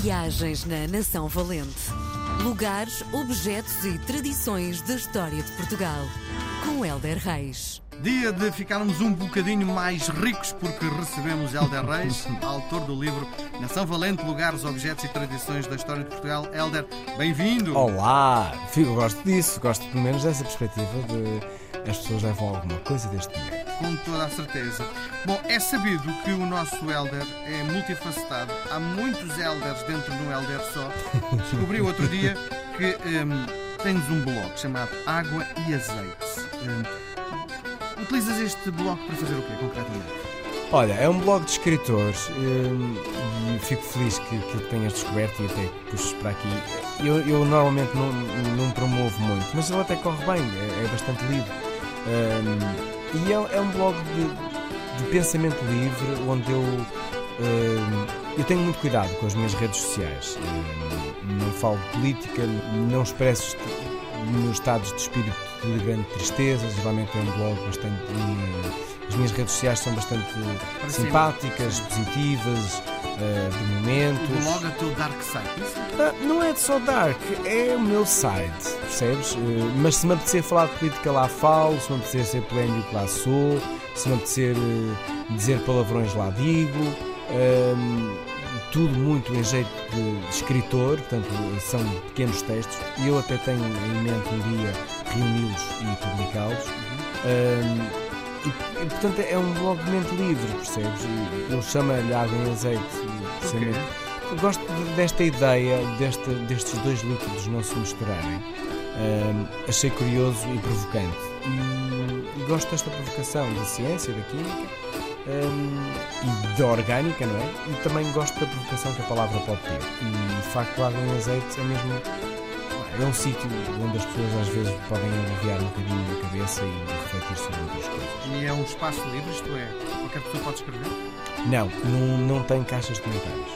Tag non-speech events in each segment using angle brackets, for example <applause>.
Viagens na Nação Valente. Lugares, objetos e tradições da história de Portugal. Com Helder Reis. Dia de ficarmos um bocadinho mais ricos porque recebemos Helder Reis, <laughs> autor do livro Nação Valente, Lugares, Objetos e Tradições da História de Portugal. Helder, bem-vindo! Olá! Fico, gosto disso, gosto pelo menos dessa perspectiva de as pessoas levam alguma coisa deste dinheiro. Com toda a certeza. Bom, é sabido que o nosso Helder é multifacetado. Há muitos Elders dentro de um Helder só. Descobri outro dia que hum, tens um blog chamado Água e Azeite. Hum, utilizas este blog para fazer o quê, concretamente? Olha, é um blog de escritores hum, e fico feliz que, que tenhas descoberto e até puxes para aqui. Eu, eu normalmente não, não promovo muito, mas ele até corre bem, é, é bastante livre. Hum, e é, é um blog de, de pensamento livre onde eu, hum, eu tenho muito cuidado com as minhas redes sociais. Hum, não falo de política, não expresso meus estados de espírito de grande tristeza. Geralmente é um blog bastante. as minhas redes sociais são bastante simpáticas, positivas, uh, de O momentos. blog é teu Dark Side. Isso? Ah, Não é só dark, é o meu side, percebes? Uh, Mas se me apetecer falar de política lá falo, se me apetecer ser polémico lá sou, se me apetecer uh, dizer palavrões lá digo, um, tudo muito em jeito de, de escritor, portanto são pequenos textos e eu até tenho em mente um dia reuni-los e publicá-los. Um, e, e, portanto é um blog de mente livre, percebes? E Eu chamo-lhe água em azeite. precisamente. Eu gosto de- desta ideia desta, destes dois líquidos não se misturarem. Achei curioso e provocante. E, e gosto desta provocação da ciência, da química ahm, e da orgânica, não é? E também gosto da provocação que a palavra pode ter. E de facto, água em azeite é mesmo. É um sítio onde as pessoas às vezes podem aliviar um bocadinho a cabeça e refletir sobre outras coisas. E é um espaço livre, isto é, qualquer pessoa pode escrever? Não, não, não tem caixas de comentários.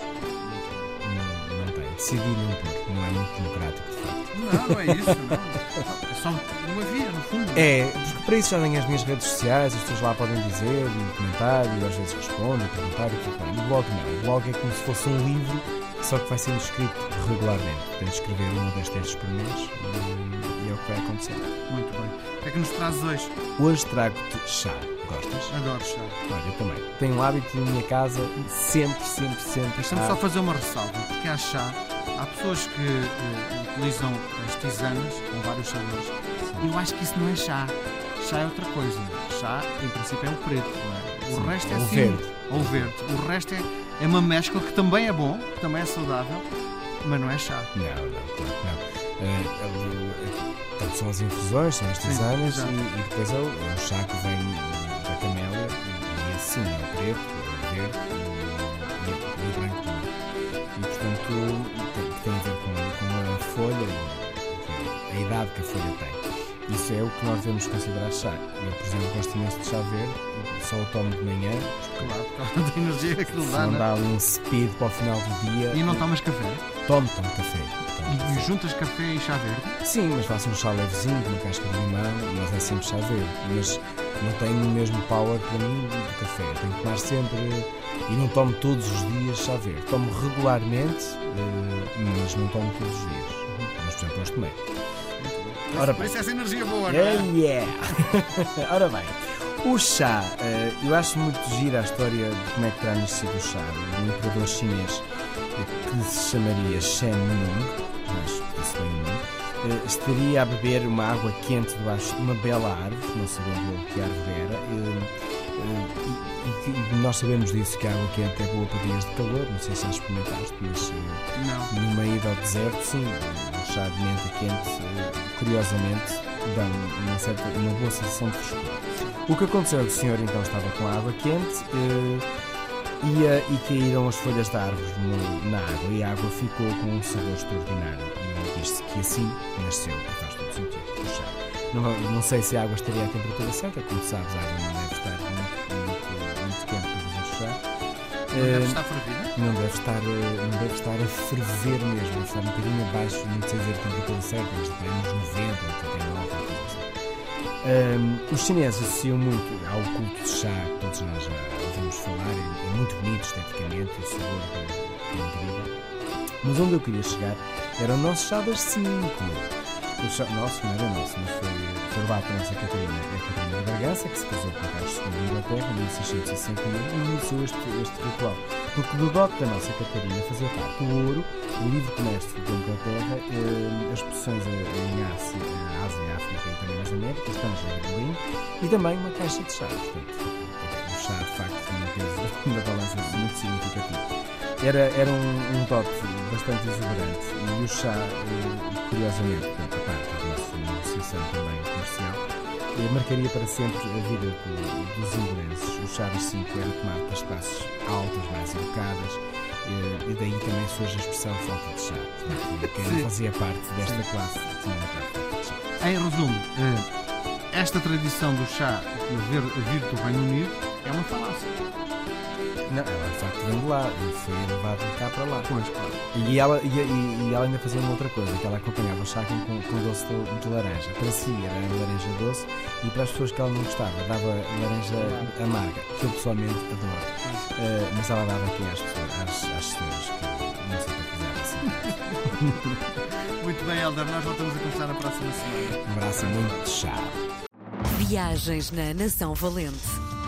Não, não tem. Decidi não pôr. Não é muito democrático, de facto. Não, não é isso, não. É só uma via, no fundo. É, porque para isso já tenho as minhas redes sociais, as pessoas lá podem dizer e comentar e às vezes respondem, perguntar e tudo bem. O blog não. O blog é como se fosse um livro, só que vai sendo escrito regularmente. De escrever um ou dois textos por mês e, e é o que vai acontecer. Muito bem. O que é que nos trazes hoje? Hoje trago-te chá. Gostas? Adoro chá. Olha, eu também. Tenho o hábito na minha casa sempre, sempre, sempre. Deixa-me só fazer uma ressalva, porque há chá, há pessoas que eh, utilizam as tisanas com vários sabores. E eu acho que isso não é chá. Chá é outra coisa. Chá, em princípio, é o preto, não é? O Sim, resto é ou assim. verde. Ou verde. O resto é, é uma mescla que também é bom, que também é saudável, mas não é chá. Não, não, não. Eh, eh, Portanto, são as infusões, são as tisanas e, e depois é o, é o chá que vem da camélia e, e esse sim, é preto, é verde Isso é o que nós devemos considerar chá. Eu, por exemplo, gosto imenso de chá verde, só o tomo de manhã, Claro, por causa da energia que se dá, não né? dá um speed para o final do dia. E não tomas café? tomo, tomo café. tomo E, juntas café e chá verde? Sim, mas faço um chá levezinho, uma casca de limão, mas é sempre chá verde. Mas não tem o mesmo power para mim do café. Eu tenho que tomar sempre. E não tomo todos os dias chá verde. Tomo regularmente, eh, mas não tomo todos os dias. Mas, por exemplo, hoje tomei. Ora Por bem. isso essa energia boa, não é? Yeah. <laughs> Ora bem, o chá, eh, eu acho muito gira a história de como é que terá nascido o chá. Um imperador chinês eh, que se chamaria Shen Nung, acho que disse bem o nome, eh, estaria a beber uma água quente debaixo de uma bela árvore, não sabendo ele que árvore era. eh, eh, e, e nós sabemos disso que a água quente é boa para dias de calor, não sei se já experimentaste, mas eh, Não. numa ida ao deserto, sim, chá de menta quente, eh, curiosamente, um- uma, certa, uma boa sensação de frescura. O que aconteceu é que o senhor então estava com a água quente eh, ia, e caíram as folhas da árvore no- na água e a água ficou com um sabor extraordinário. E diz-se que assim nasceu, faz todo sentido. Não, não sei se a água estaria à temperatura certa, como sabes, a água não Não deve Eh, não deve estar, eh, não deve estar a ferver mesmo, deve estar um bocadinho abaixo, não sei dizer a temperatura certa, mas está aí nos 90 ou 89, ou coisa assim. Ahm, os chineses associam muito ao culto de chá, que todos nós já ouvimos falar, é, é muito bonito esteticamente, o sabor é, é incrível. Mas onde eu queria chegar era o nosso chá das 5. O nosso não era nosso, mas foi, foi levado para a nossa Catarina, a Catarina de Bragança, que se casou com Carlos II de Inglaterra em 1661 e iniciou este, este ritual. Porque do dote da nossa Catarina fazia parte o ouro, o livre comércio da Inglaterra, eh, as posições em Ásia, Ásia, África e também nas Américas, Tanger e Berlim, e também uma caixa de chá. Portanto, o chá, de facto, tinha um peso na balança muito significativo. Era, era um, um dote bastante exuberante e o chá, eh, curiosamente, portanto, a parte da nossa negociação também comercial, eh, marcaria para sempre a vida do, dos ingleses. O chá das 5 era tomado pelas classes altas, mais educadas, eh, e daí também surge a expressão falta de chá. Portanto, quem não fazia parte desta classe tinha falta de chá. Em resumo, esta tradição do chá vir, vir do Reino Unido é uma falácia. Não, ela de facto vem de lá e foi levado de cá para lá. Pois, claro. E ela, e, e- e ela ainda fazia uma outra coisa, que ela acompanhava o chá com, com doce de, de laranja. Para si era laranja doce e para as pessoas que ela não gostava dava laranja amarga, que eu pessoalmente adoro. Eh, mas ela dava aqui às pessoas, às, às senhoras que não simpatizavam assim. <laughs> Muito bem, Helder, nós voltamos a conversar na próxima semana. Um abraço muito chá. Viagens na Nação Valente.